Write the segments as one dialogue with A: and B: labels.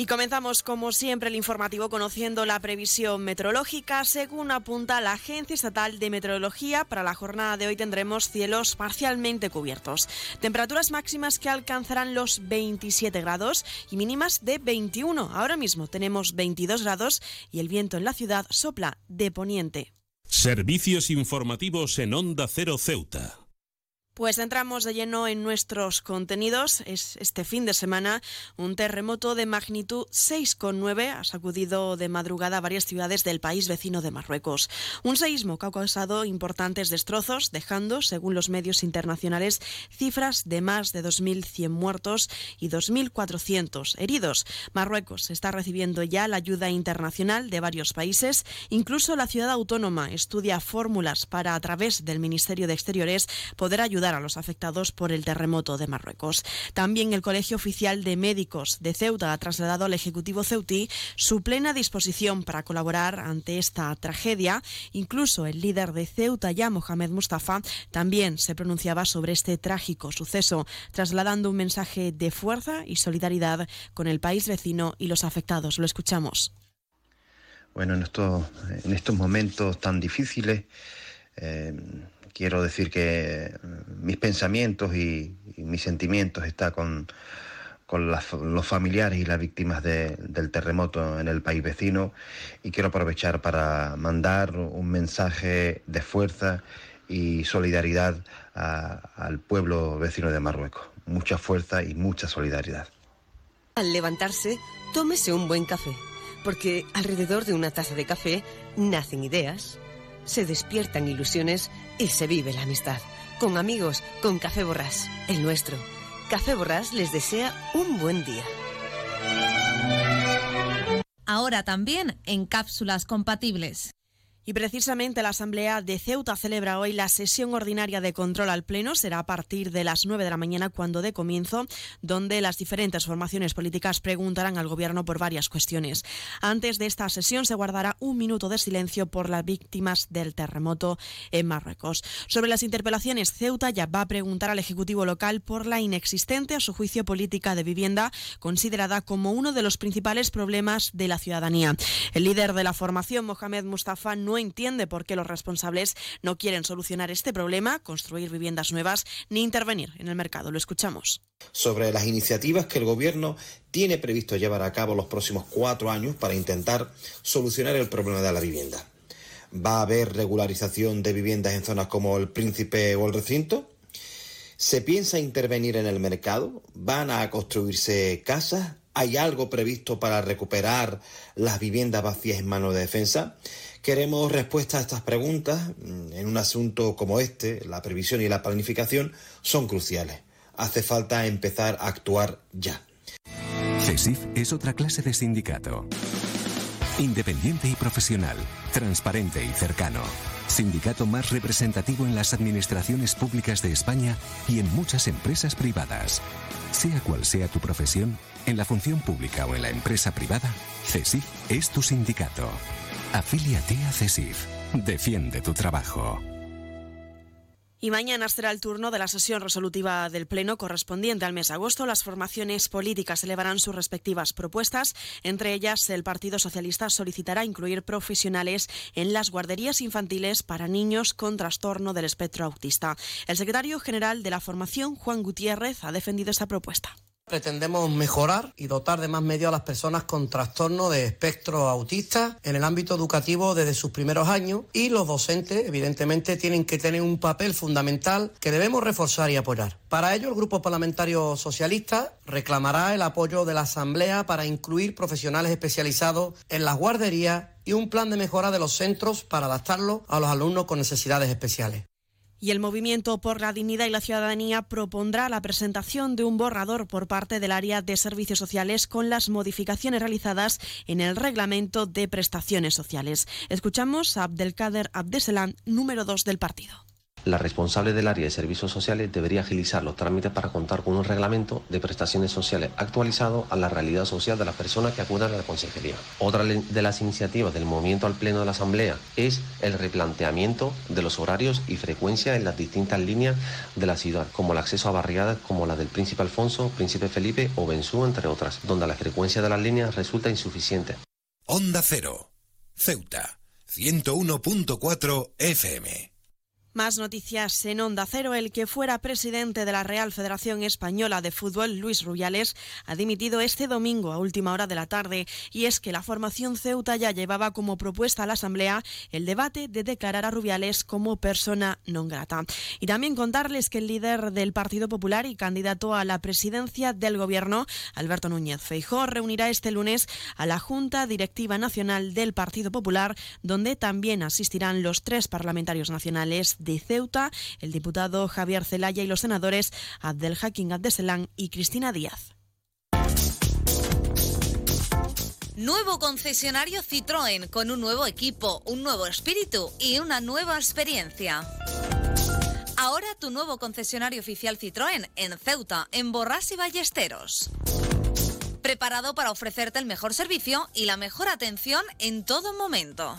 A: Y comenzamos, como siempre, el informativo conociendo la previsión meteorológica. Según apunta la Agencia Estatal de Meteorología, para la jornada de hoy tendremos cielos parcialmente cubiertos. Temperaturas máximas que alcanzarán los 27 grados y mínimas de 21. Ahora mismo tenemos 22 grados y el viento en la ciudad sopla de poniente.
B: Servicios informativos en Onda Cero Ceuta.
A: Pues entramos de lleno en nuestros contenidos. Es este fin de semana un terremoto de magnitud 6,9 ha sacudido de madrugada varias ciudades del país vecino de Marruecos. Un seísmo que ha causado importantes destrozos, dejando, según los medios internacionales, cifras de más de 2.100 muertos y 2.400 heridos. Marruecos está recibiendo ya la ayuda internacional de varios países. Incluso la ciudad autónoma estudia fórmulas para, a través del Ministerio de Exteriores, poder ayudar a los afectados por el terremoto de Marruecos. También el Colegio Oficial de Médicos de Ceuta ha trasladado al Ejecutivo ceutí su plena disposición para colaborar ante esta tragedia. Incluso el líder de Ceuta, ya Mohamed Mustafa, también se pronunciaba sobre este trágico suceso, trasladando un mensaje de fuerza y solidaridad con el país vecino y los afectados. Lo escuchamos.
C: Bueno, en estos, en estos momentos tan difíciles, eh, quiero decir que mm, mis pensamientos y, mis sentimientos están con, los familiares y las víctimas del terremoto en el país vecino y quiero aprovechar para mandar un mensaje de fuerza y solidaridad al pueblo vecino de Marruecos. Mucha fuerza y mucha solidaridad.
D: Al levantarse, tómese un buen café, porque alrededor de una taza de café nacen ideas se despiertan ilusiones y se vive la amistad. Con amigos, con Café Borrás, el nuestro. Café Borrás les desea un buen día.
E: Ahora también en cápsulas compatibles.
A: Y precisamente la Asamblea de Ceuta celebra hoy la sesión ordinaria de control al Pleno. Será a partir de las 9 de la mañana cuando de comienzo, donde las diferentes formaciones políticas preguntarán al Gobierno por varias cuestiones. Antes de esta sesión se guardará un minuto de silencio por las víctimas del terremoto en Marruecos. Sobre las interpelaciones, Ceuta ya va a preguntar al Ejecutivo local por la inexistente, a su juicio, política de vivienda, considerada como uno de los principales problemas de la ciudadanía. El líder de la formación, Mohamed Mustafa, no entiende por qué los responsables no quieren solucionar este problema, construir viviendas nuevas ni intervenir en el mercado. Lo escuchamos.
F: Sobre las iniciativas que el Gobierno tiene previsto llevar a cabo los próximos cuatro años para intentar solucionar el problema de la vivienda. ¿Va a haber regularización de viviendas en zonas como el Príncipe o el recinto? ¿Se piensa intervenir en el mercado? ¿Van a construirse casas? ¿Hay algo previsto para recuperar las viviendas vacías en manos de defensa? Queremos respuestas a estas preguntas. Mm, en un asunto como este, la previsión y la planificación son cruciales. Hace falta empezar a actuar ya.
G: CESIF es otra clase de sindicato. Independiente y profesional, transparente y cercano. Sindicato más representativo en las administraciones públicas de España y en muchas empresas privadas. Sea cual sea tu profesión, en la función pública o en la empresa privada, CESIF es tu sindicato. Afíliate a CESIF. Defiende tu trabajo.
A: Y mañana será el turno de la sesión resolutiva del Pleno correspondiente al mes de agosto. Las formaciones políticas elevarán sus respectivas propuestas. Entre ellas, el Partido Socialista solicitará incluir profesionales en las guarderías infantiles para niños con trastorno del espectro autista. El secretario general de la formación, Juan Gutiérrez, ha defendido esta propuesta.
H: Pretendemos mejorar y dotar de más medios a las personas con trastorno de espectro autista en el ámbito educativo desde sus primeros años y los docentes, evidentemente, tienen que tener un papel fundamental que debemos reforzar y apoyar. Para ello, el Grupo Parlamentario Socialista reclamará el apoyo de la Asamblea para incluir profesionales especializados en las guarderías y un plan de mejora de los centros para adaptarlo a los alumnos con necesidades especiales
A: y el Movimiento por la Dignidad y la Ciudadanía propondrá la presentación de un borrador por parte del área de servicios sociales con las modificaciones realizadas en el reglamento de prestaciones sociales. Escuchamos a Abdelkader Abdeselan, número 2 del partido.
I: La responsable del área de servicios sociales debería agilizar los trámites para contar con un reglamento de prestaciones sociales actualizado a la realidad social de las personas que acudan a la consejería. Otra de las iniciativas del movimiento al Pleno de la Asamblea es el replanteamiento de los horarios y frecuencia en las distintas líneas de la ciudad, como el acceso a barriadas como la del Príncipe Alfonso, Príncipe Felipe o Bensú, entre otras, donde la frecuencia de las líneas resulta insuficiente.
J: Onda Cero, Ceuta, 101.4 FM.
A: Más noticias en Onda Cero. El que fuera presidente de la Real Federación Española de Fútbol, Luis Rubiales, ha dimitido este domingo a última hora de la tarde. Y es que la formación Ceuta ya llevaba como propuesta a la Asamblea el debate de declarar a Rubiales como persona non grata. Y también contarles que el líder del Partido Popular y candidato a la presidencia del Gobierno, Alberto Núñez Feijó, reunirá este lunes a la Junta Directiva Nacional del Partido Popular, donde también asistirán los tres parlamentarios nacionales de Ceuta, el diputado Javier Zelaya y los senadores Abdel Abdeselán y Cristina Díaz.
E: Nuevo concesionario Citroën con un nuevo equipo, un nuevo espíritu y una nueva experiencia. Ahora tu nuevo concesionario oficial Citroën en Ceuta, en Borras y Ballesteros. Preparado para ofrecerte el mejor servicio y la mejor atención en todo momento.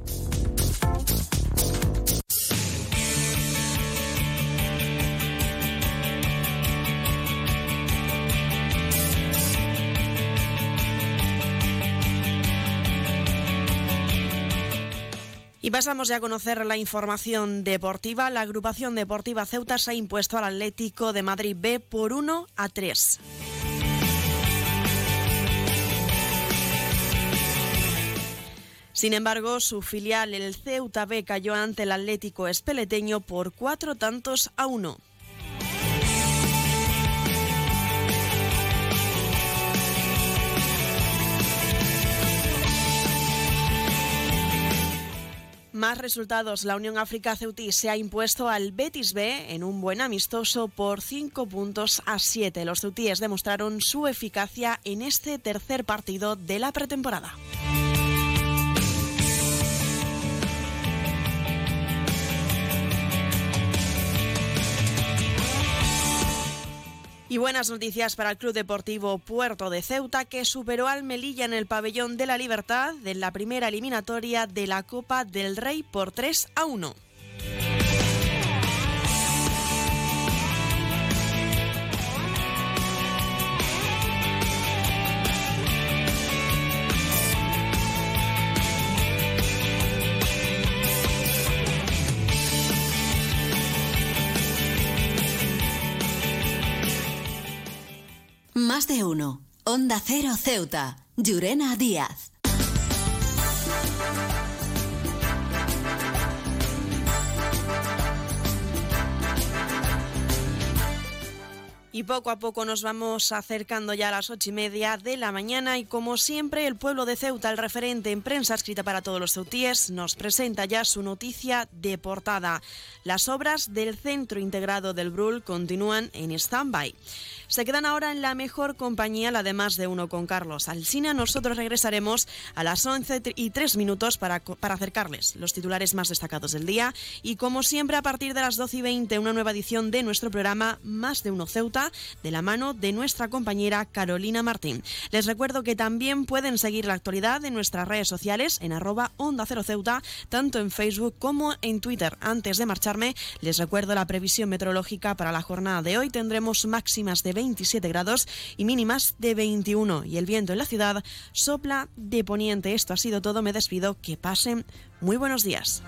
A: Pasamos ya a conocer la información deportiva. La agrupación deportiva Ceuta se ha impuesto al Atlético de Madrid B por 1 a 3. Sin embargo, su filial, el Ceuta B, cayó ante el Atlético Espeleteño por cuatro tantos a uno. Más resultados. La Unión África Ceutí se ha impuesto al Betis B en un buen amistoso por 5 puntos a 7. Los ceutíes demostraron su eficacia en este tercer partido de la pretemporada. Y buenas noticias para el Club Deportivo Puerto de Ceuta, que superó al Melilla en el Pabellón de la Libertad en la primera eliminatoria de la Copa del Rey por 3 a 1.
K: De uno. Onda Cero Ceuta. Llurena Díaz.
A: Y poco a poco nos vamos acercando ya a las ocho y media de la mañana y como siempre el pueblo de Ceuta, el referente en prensa escrita para todos los ceutíes, nos presenta ya su noticia de portada. Las obras del Centro Integrado del Brul continúan en stand-by. Se quedan ahora en la mejor compañía, la de más de uno con Carlos Alsina. Nosotros regresaremos a las 11 y 3 minutos para, para acercarles los titulares más destacados del día. Y como siempre, a partir de las 12 y 20, una nueva edición de nuestro programa Más de uno Ceuta, de la mano de nuestra compañera Carolina Martín. Les recuerdo que también pueden seguir la actualidad en nuestras redes sociales en arroba Onda Cero Ceuta, tanto en Facebook como en Twitter. Antes de marcharme, les recuerdo la previsión meteorológica para la jornada de hoy. Tendremos máximas de 27 grados y mínimas de 21. Y el viento en la ciudad sopla de poniente. Esto ha sido todo. Me despido. Que pasen muy buenos días.